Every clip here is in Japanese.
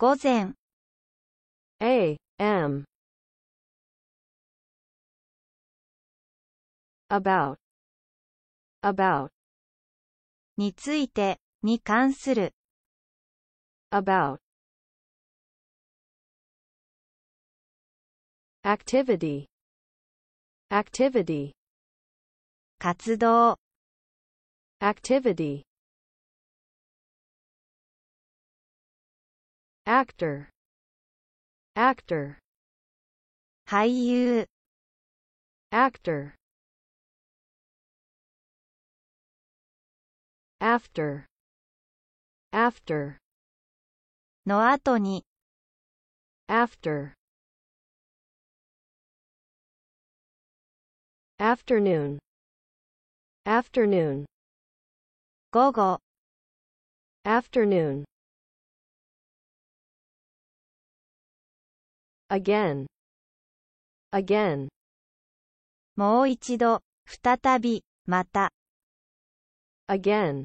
午前 A. M. about about についてに関する about activity activity 活動 activity actor actor 俳優 actor after after の後に after afternoon afternoon 午後 afternoon Again again もう一度再びまた again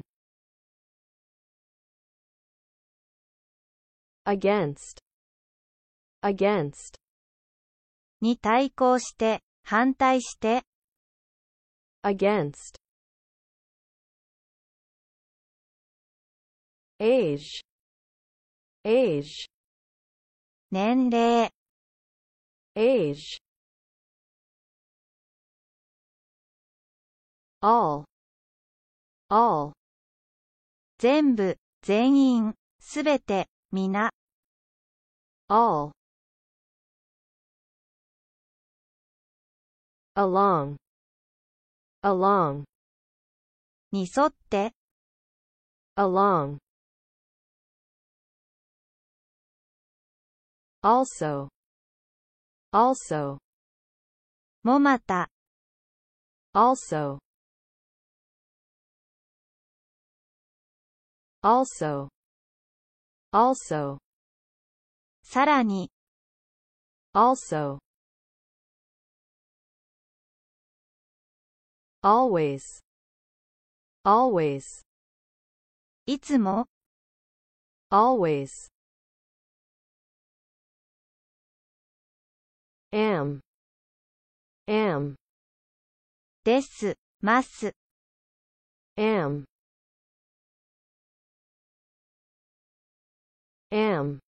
against against に対抗して反対して against age age 年齢 age all all 全部全員すべて皆 all along along に沿って along also also もまた also also also さらに also always always いつも always Am am ですます am am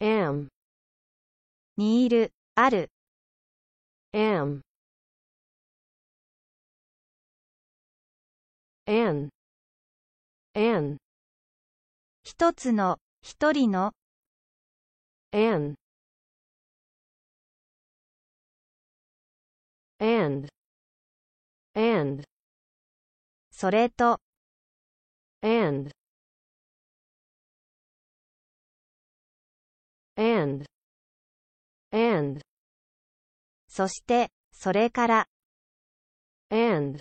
am にいるある am an an 一つの一人の an and and それと and and and そしてそれから and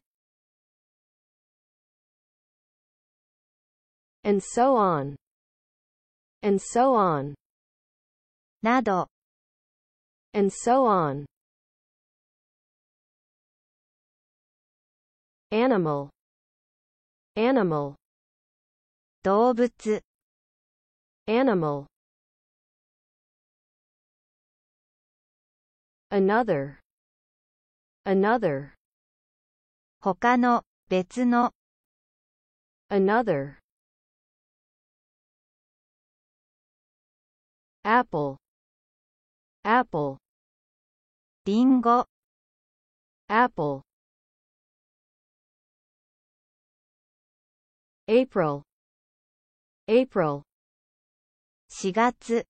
and so on and so on など and so on animal animal 動物 animal another another 他の別の another apple apple リンゴ apple April April 4月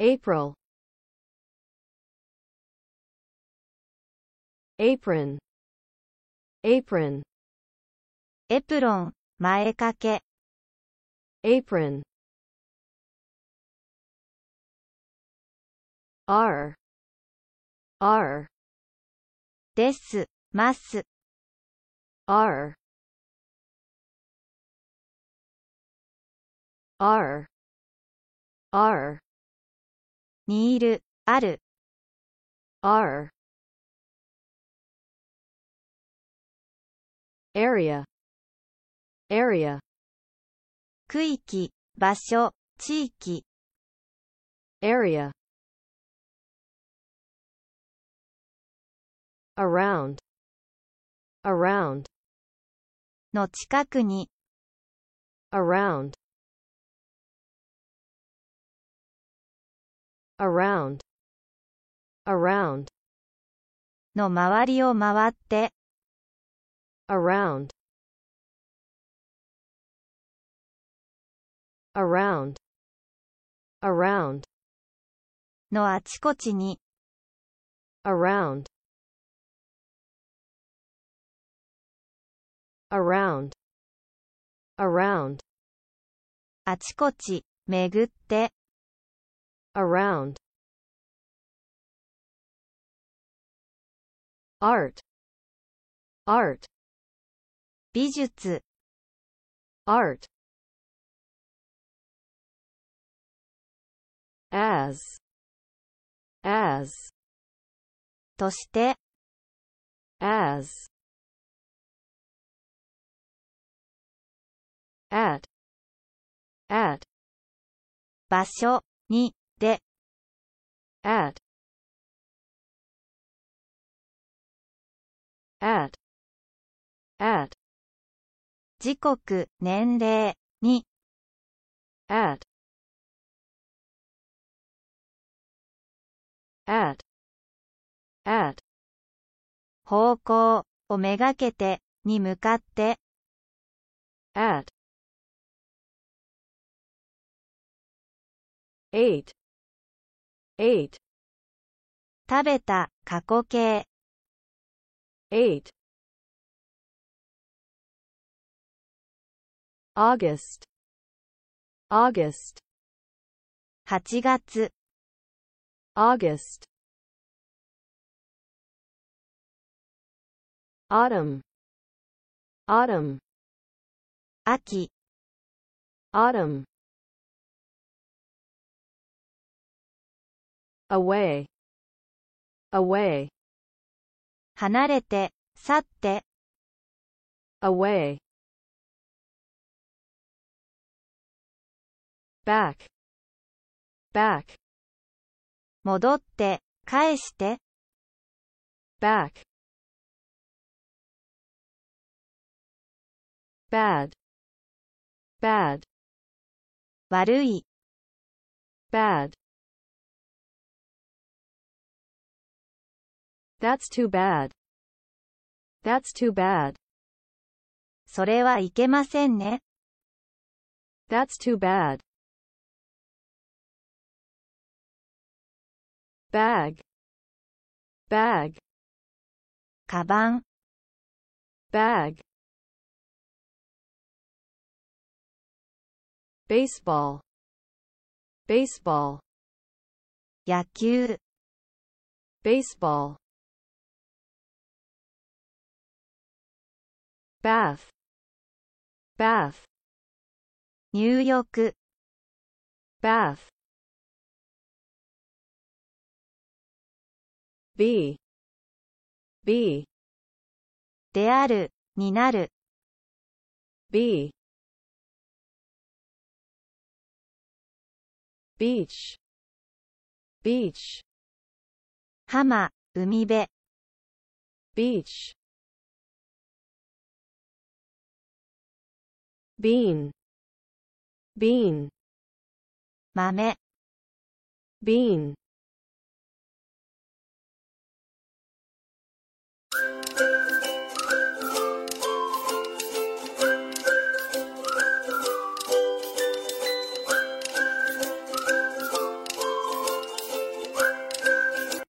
April apron apron エプロン前掛け apron R R ですます R R R にいるある R area area 区域場所地域 area around around の近くに around around around の周りを回って around around around のあちこちに around around around あちこち巡って around art art 美術 art as as として as at at 場所にで At at at 時刻年齢に at at at 方向をめがけてに向かって at eight eight 食べた過去形 eight August August 8月 August Autumn Autumn 秋 Autumn Away Away 離れて去って Away Back Back 戻って返して Back Bad Bad 悪い Bad That's too bad. That's too bad. それはいけませんね That's too bad. Bag. Bag. カバン Bag. Baseball. Baseball. 野球 Baseball. Bath. Bath. 入浴 Bath. Be. Be. であるになる Be. Beach. Beach. 浜海辺 Beach. Bean. Bean. 豆 Bean.